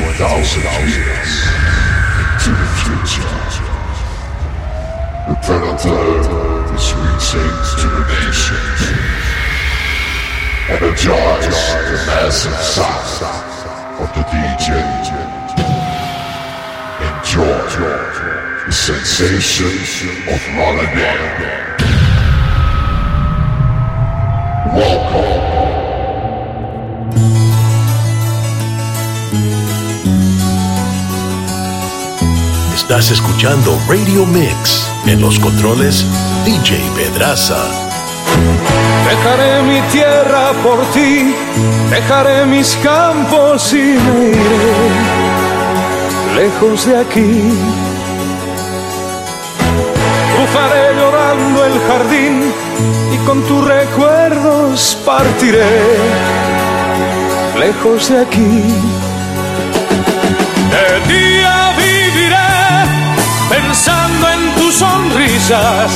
20,000 years into the future. The predator is reaching to the nations. Energize the massive sound of the DJ. Enjoy the sensation of Rotterdam. Welcome. Estás escuchando Radio Mix. En los controles, DJ Pedraza. Dejaré mi tierra por ti, dejaré mis campos y me iré lejos de aquí. Cruzaré llorando el jardín y con tus recuerdos partiré lejos de aquí. De viviré pensando en tus sonrisas,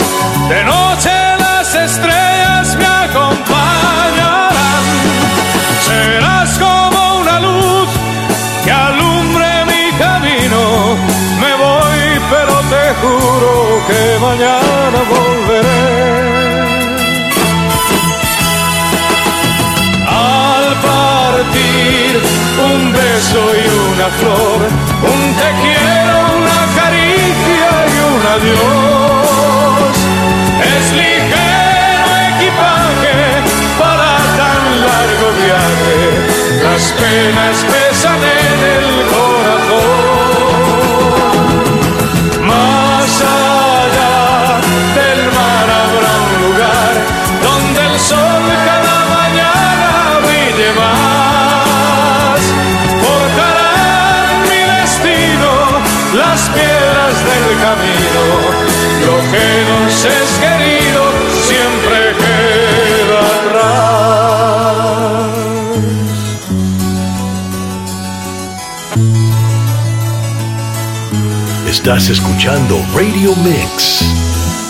de noche las estrellas me acompañarán. Serás como una luz que alumbre mi camino. Me voy, pero te juro que mañana volveré. Al partir, un beso y una flor, un te quiero, adiós. Es ligero equipaje para tan largo viaje, las penas pesan en el corazón. Camino. Lo que nos es querido siempre queda atrás. Estás escuchando Radio Mix.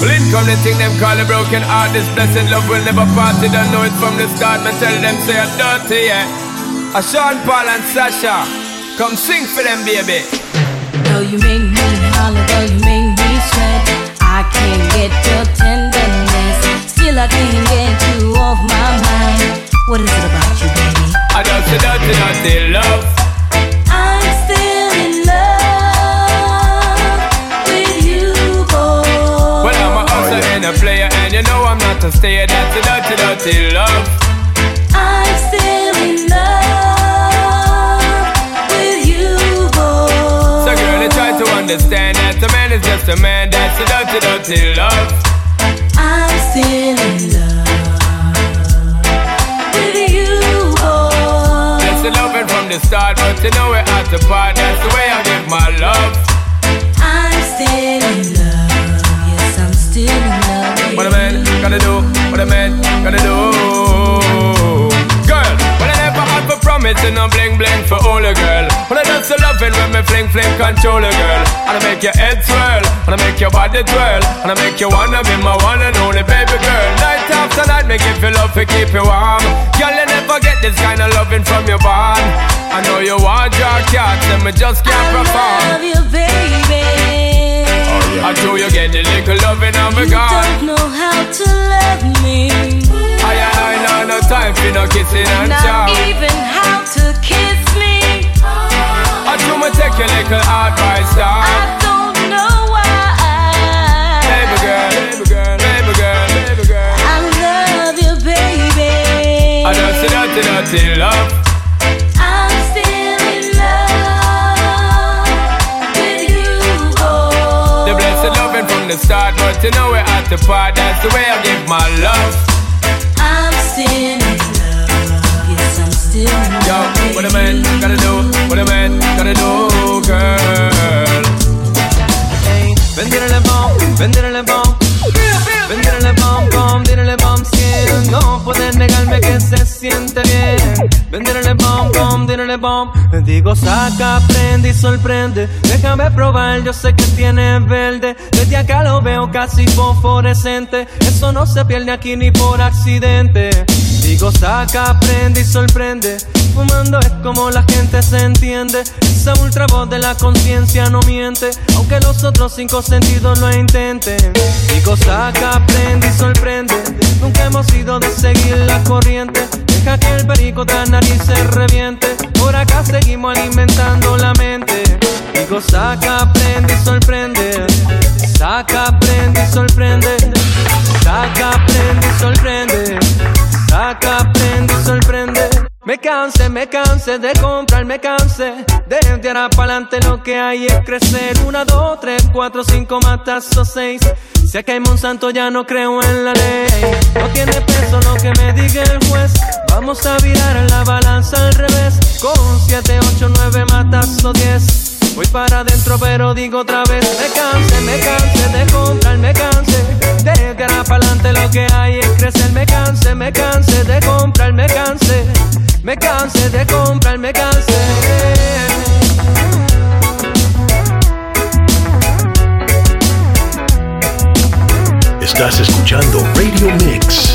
Well, in come the thing them call a broken heart. This blessed love will never part. They don't know it from the start. Me tell them say I'm dirty, yeah. A Sean Paul and Sasha, come sing for them, baby. Though you make me holler, though you your tenderness. Still, I can't get you off my mind. What is it about you, baby? I just say dirty, dirty love. I'm still in love with you, boy. Well, I'm a hustler and a player, and you know I'm not a stayer. That's a dirty, dirty love. Understand that a man is just a man. That's a dirty, dirty love. I'm still in love with you, boy. That's the loving from the start, but you know we're at the part. That's the way I give my love. I'm still in love. Yes, I'm still in love. What a man gotta do, what a man gotta do. Promise and I'm bling bling for all a girl. When I just so loving when me fling fling control a girl. And I make your head swirl, and I make your body twirl, and I make you wanna be my one and only baby girl. Night after night, make you feel love to keep you warm. Girl, you never get this kind of loving from your bond. I know you want your cat, and me just can't I perform. love you, baby. I know you get the little loving on You don't know how to love me. I ain't I know no time for no kissing and Not chow. even how to kiss me. I do me take your little advice I don't know why. Baby girl, baby girl, baby girl, baby girl. I love you, baby. I don't see dirty, dirty love. The start, but you know we're at the part. That's the way I give my love. I'm still in love. Yes, I'm still in Yo, love. with what a man gotta do, what a man gotta do, girl. Vendere le bomb, vendere le bomb. Vendere le bomb, bomb, dire le bomb, skin. No puedes negarme que se siente bien. Vendere le bomb, bomb, dire le bomb. Digo, saca, prende y sorprende. Déjame probar, yo sé que tiene verde. Desde acá lo veo casi fosforescente. Eso no se pierde aquí ni por accidente. Digo, saca, prende y sorprende. fumando es como la gente se entiende. Esa ultra voz de la conciencia no miente, aunque los otros cinco sentidos lo intenten. Digo, saca, aprende y sorprende. Nunca hemos ido de seguir la corriente. Deja que el perico de nariz se reviente. Por acá seguimos alimentando la mente. Digo, saca, aprende y sorprende. Saca, aprende y sorprende. Saca, aprende y sorprende. Saca, aprende y sorprende. Me canse, me canse de comprar, me canse de enviar para adelante lo que hay es crecer. Una, dos, tres, cuatro, cinco, matazos, seis. Si que hay Monsanto ya no creo en la ley. No tiene peso lo que me diga el juez. Vamos a virar la balanza al revés. Con siete, ocho, nueve, matazos, diez. Voy para adentro pero digo otra vez Me canse, me canse de comprar, me canse De enviar para adelante lo que hay es crecer Me canse, me canse de comprar, me canse me cansé de comprar, me cansé. Estás escuchando Radio Mix.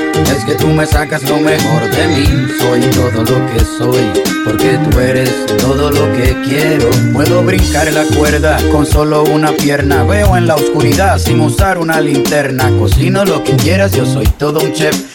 Es que tú me sacas lo mejor de mí. Soy todo lo que soy, porque tú eres todo lo que quiero. Puedo brincar la cuerda con solo una pierna. Veo en la oscuridad sin usar una linterna. Cocino lo que quieras, yo soy todo un chef.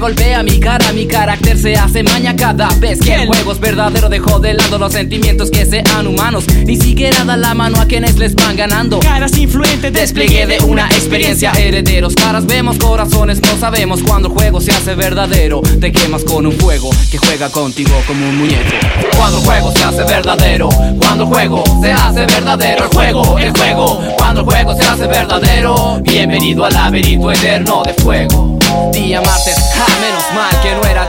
golpea mi cara. Mi carácter se hace maña cada vez que el juego es verdadero. Dejo de lado los sentimientos que sean humanos. Ni siquiera da la mano a quienes les van ganando. Caras influentes, Despliegue de una experiencia, herederos. Caras vemos, corazones no sabemos. Cuando el juego se hace verdadero, te quemas con un fuego que juega contigo como un muñeco. Cuando el juego se hace verdadero, cuando el juego se hace verdadero, el juego, el juego. Verdadero, bienvenido al laberinto eterno de fuego. Día martes, ja, menos mal que no era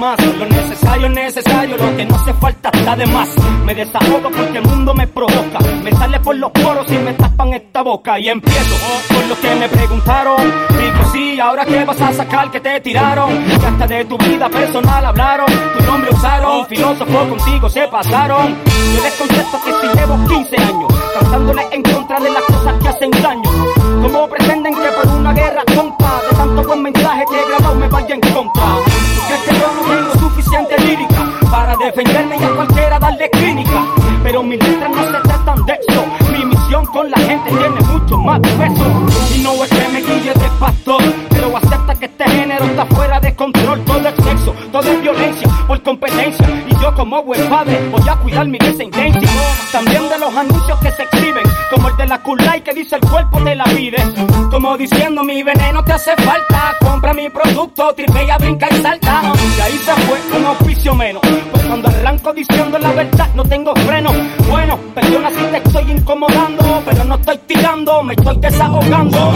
Más. Lo necesario es necesario, lo que no hace falta está de más. Me desahogo porque el mundo me provoca. Me sale por los poros y me tapan esta boca. Y empiezo por lo que me preguntaron. Digo, sí, ahora qué vas a sacar que te tiraron. Que hasta de tu vida personal hablaron. Tu nombre usaron, filósofo contigo se pasaron. Yo les contesto que si llevo 15 años cantándole en contra de las cosas que hacen daño. Como pretenden que por una guerra tonta de tanto buen mensaje que he grabado me vaya en contra? Defenderme y a cualquiera darle clínica? Pero mis letras no se tratan de eso. Mi misión con la gente tiene mucho más peso. Y no es que me guille de pastor, pero acepta que este género está fuera de control. Todo es sexo, todo es violencia por competencia. Y yo como buen padre voy a cuidar mi descendencia. También de los anuncios que se exhiben, como el de la Kulai que dice el cuerpo te la pide. Como diciendo mi veneno te hace falta. Compra mi producto, tripea, brinca y salta. Y ahí se fue un auspicio menos. Cuando arranco diciendo la verdad no tengo freno. Bueno, perdona si te estoy incomodando, pero no estoy tirando, me estoy desahogando.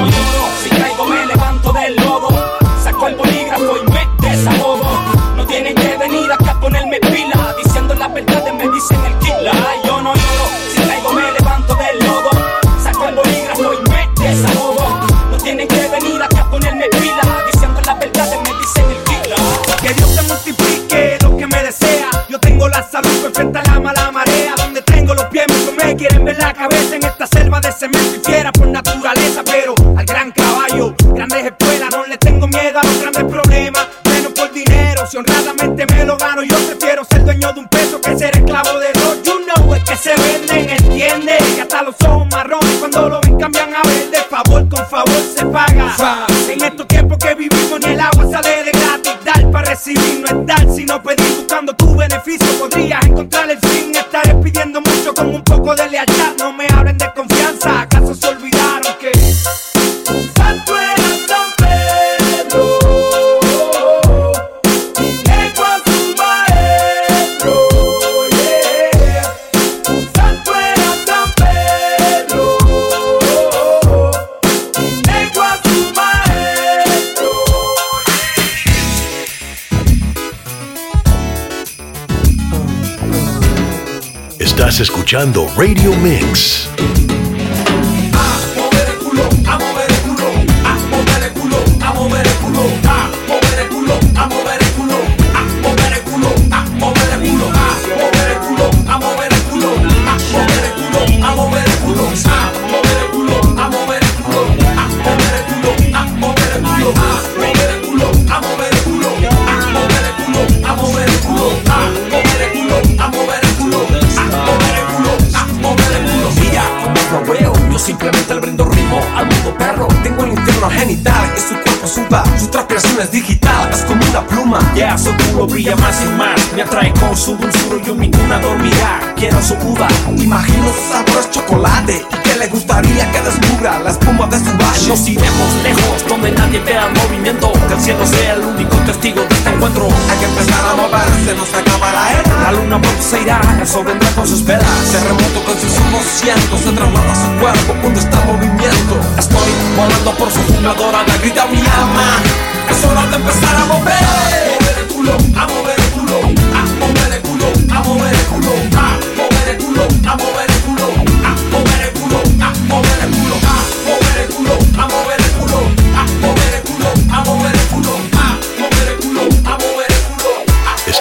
Me quieren ver la cabeza en esta selva de cemento y fiera por naturaleza. Pero al gran caballo, grandes escuelas, no le tengo miedo a los grandes problemas. Menos por dinero, si honradamente me lo gano, yo prefiero ser dueño de un peso que ser esclavo de dos. You know, es que se venden, entiende. Que hasta los ojos marrones cuando lo ven cambian a verde. Favor con favor se paga. En estos tiempos que vivimos, ni el agua sale de gratis. Dar para recibir no es dar, sino pedir buscando tu beneficio. Podrías encontrar el Códele allá. Escuchando Radio Mix. Nadie vea movimiento. Que el cielo sea el único testigo de este encuentro. Hay que empezar a moverse, no se acaba la era. La luna pronto se irá, el sol vendrá con sus velas. Terremoto con sus humos cientos, se traslada su cuerpo cuando está en movimiento. Estoy volando por su jungla dorada, grita mi alma. Es hora de empezar a mover. A mover el culo, a mover el culo, a mover el culo, a mover el culo, a mover el culo, a mover el culo,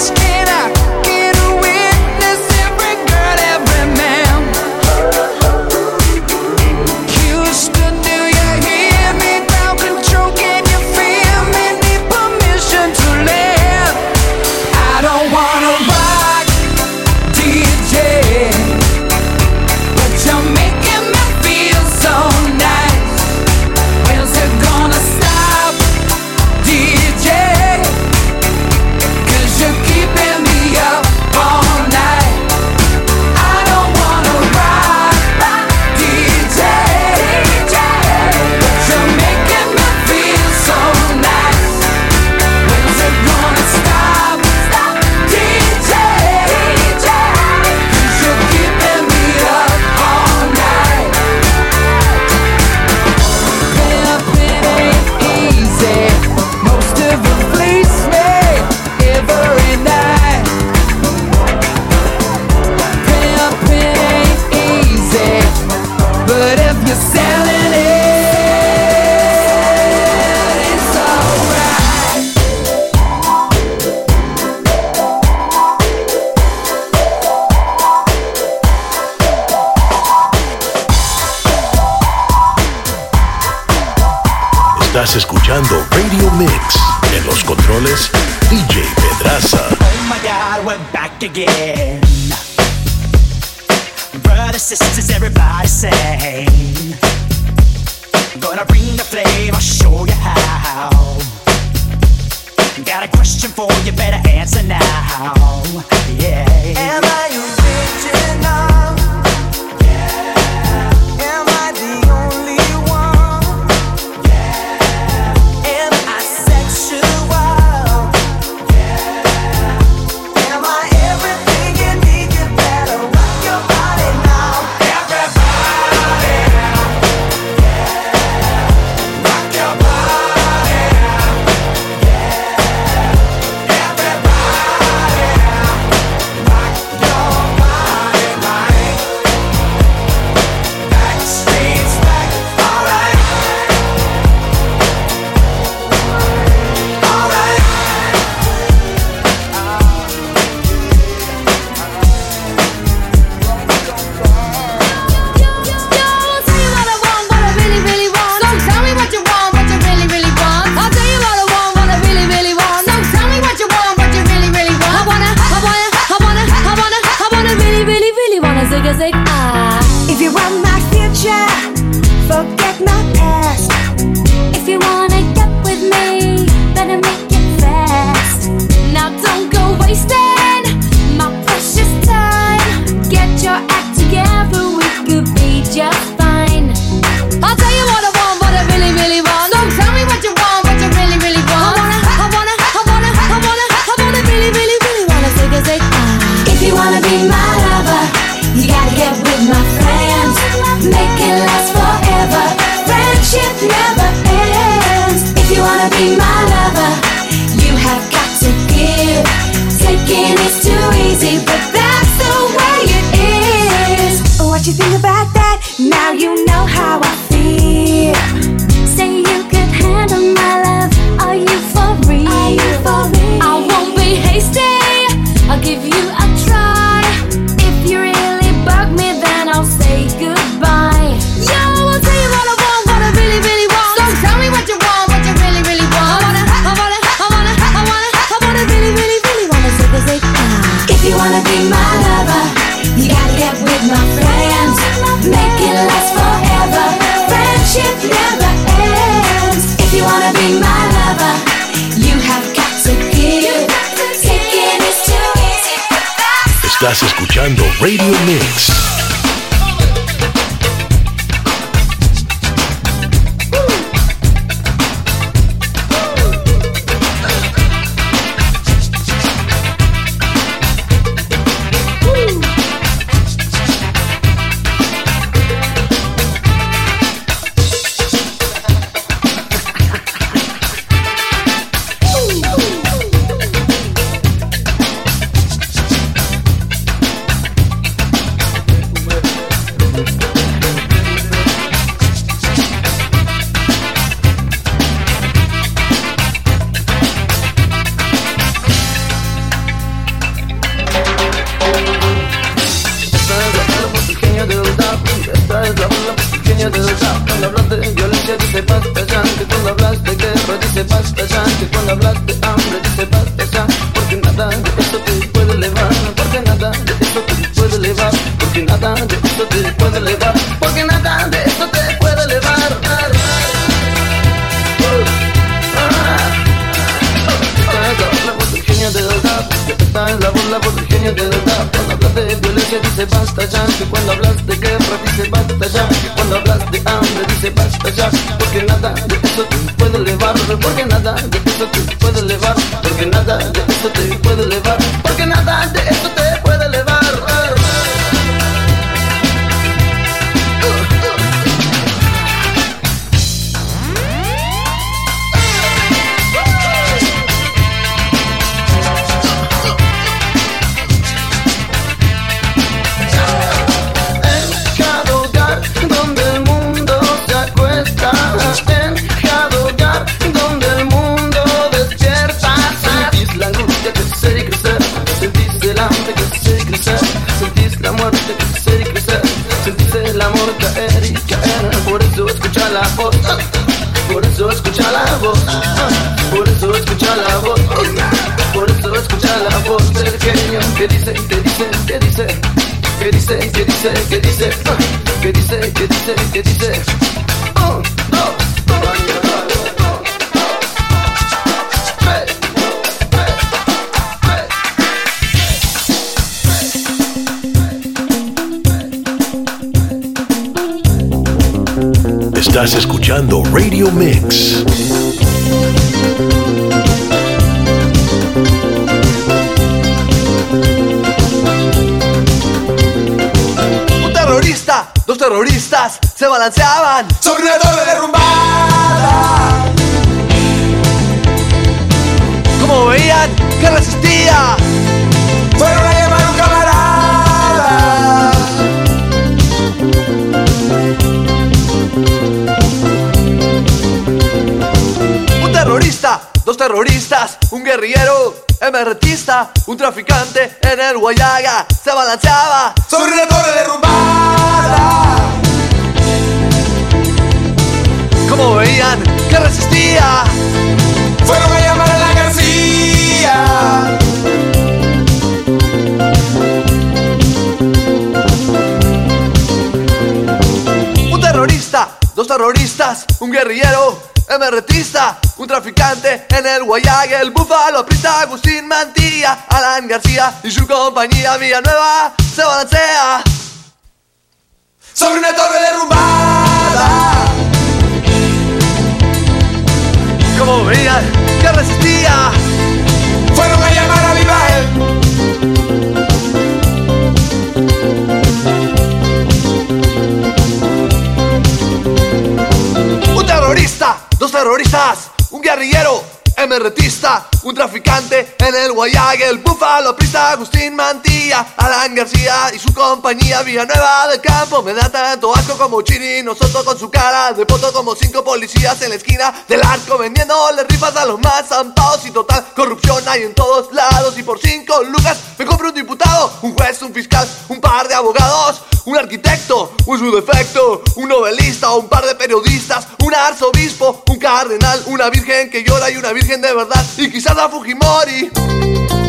just can't Estás escuchando Radio Mix. En los controles, DJ Pedraza. Oh my god, we're back again. Brothers, sisters, everybody sing. Gonna bring the flame, I'll show you how. Got a question for you, better answer now. Yeah. Am I Estás escuchando Radio Mix. Bala puertorriqueña del rap Cuando hablas de violencia dice basta ya Que cuando hablas de guerra dice basta ya Que cuando hablas de hambre dice basta ya Porque nada de esto te puede elevar Porque nada de esto te puede elevar Porque nada de esto te puede elevar Porque nada de esto te puede elevar la puertorriqueña del rap Esta es la bola puertorriqueña del rap Cuando hablas de violencia dice basta ya Que cuando hablas de guerra dice basta ya cuando hablas de hambre dice basta ya Porque nada de eso te puede elevar Porque nada de eso te puede elevar Porque nada de eso te puede elevar angustia crecer y crecer Sentís el hambre crecer y crecer Sentís la muerte crecer y crecer Sentís el amor caer y caer Por eso escucha la voz Por eso escucha la voz Por eso escucha la voz Por eso escucha la voz del genio Que dice, que dice, que dice que dice, que dice, que dice, ah, que dice, que dice, que dice. Estás escuchando Radio Mix. Un terrorista, dos terroristas se balanceaban sobre una torre derrumbada. Un guerrillero, emerretista, un traficante en el Guayaga se balanceaba sobre una torre derrumbada. Como veían que resistía, fueron a llamar a la García. Dos terroristas, un guerrillero, emerretista, un traficante en el Guayaga, el búfalo, prista, Agustín Mantilla, Alan García y su compañía Villanueva se balancea sobre una torre derrumbada. Como veían que resistía, fueron a llamar a Vivael. Dos terroristas, un guerrillero, emerretista, un traficante en el Guayaga, el búfalo, prista, Agustín Mantilla, Alan García y su compañía Villanueva del Campo. Me da tanto asco como Chiri, nosotros con su cara de poto como cinco policías en la esquina del arco vendiéndole rifas a los más zampados y total corrupción hay en todos lados. Y por cinco lucas me compro un diputado, un juez, un fiscal, un un arquitecto, un su defecto, un novelista, un par de periodistas, un arzobispo, un cardenal, una virgen que llora y una virgen de verdad, y quizás a Fujimori.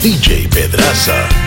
DJ Pedraza.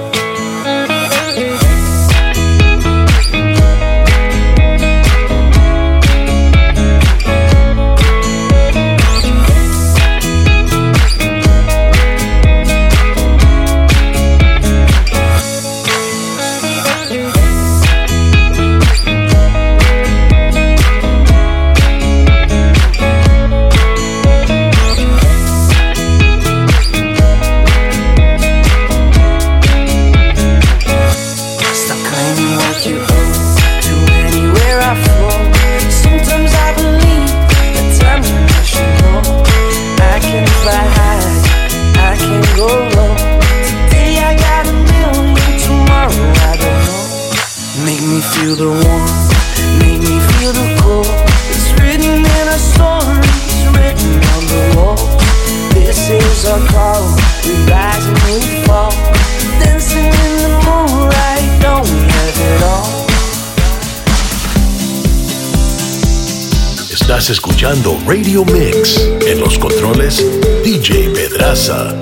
Radio Mix en los controles DJ Pedraza.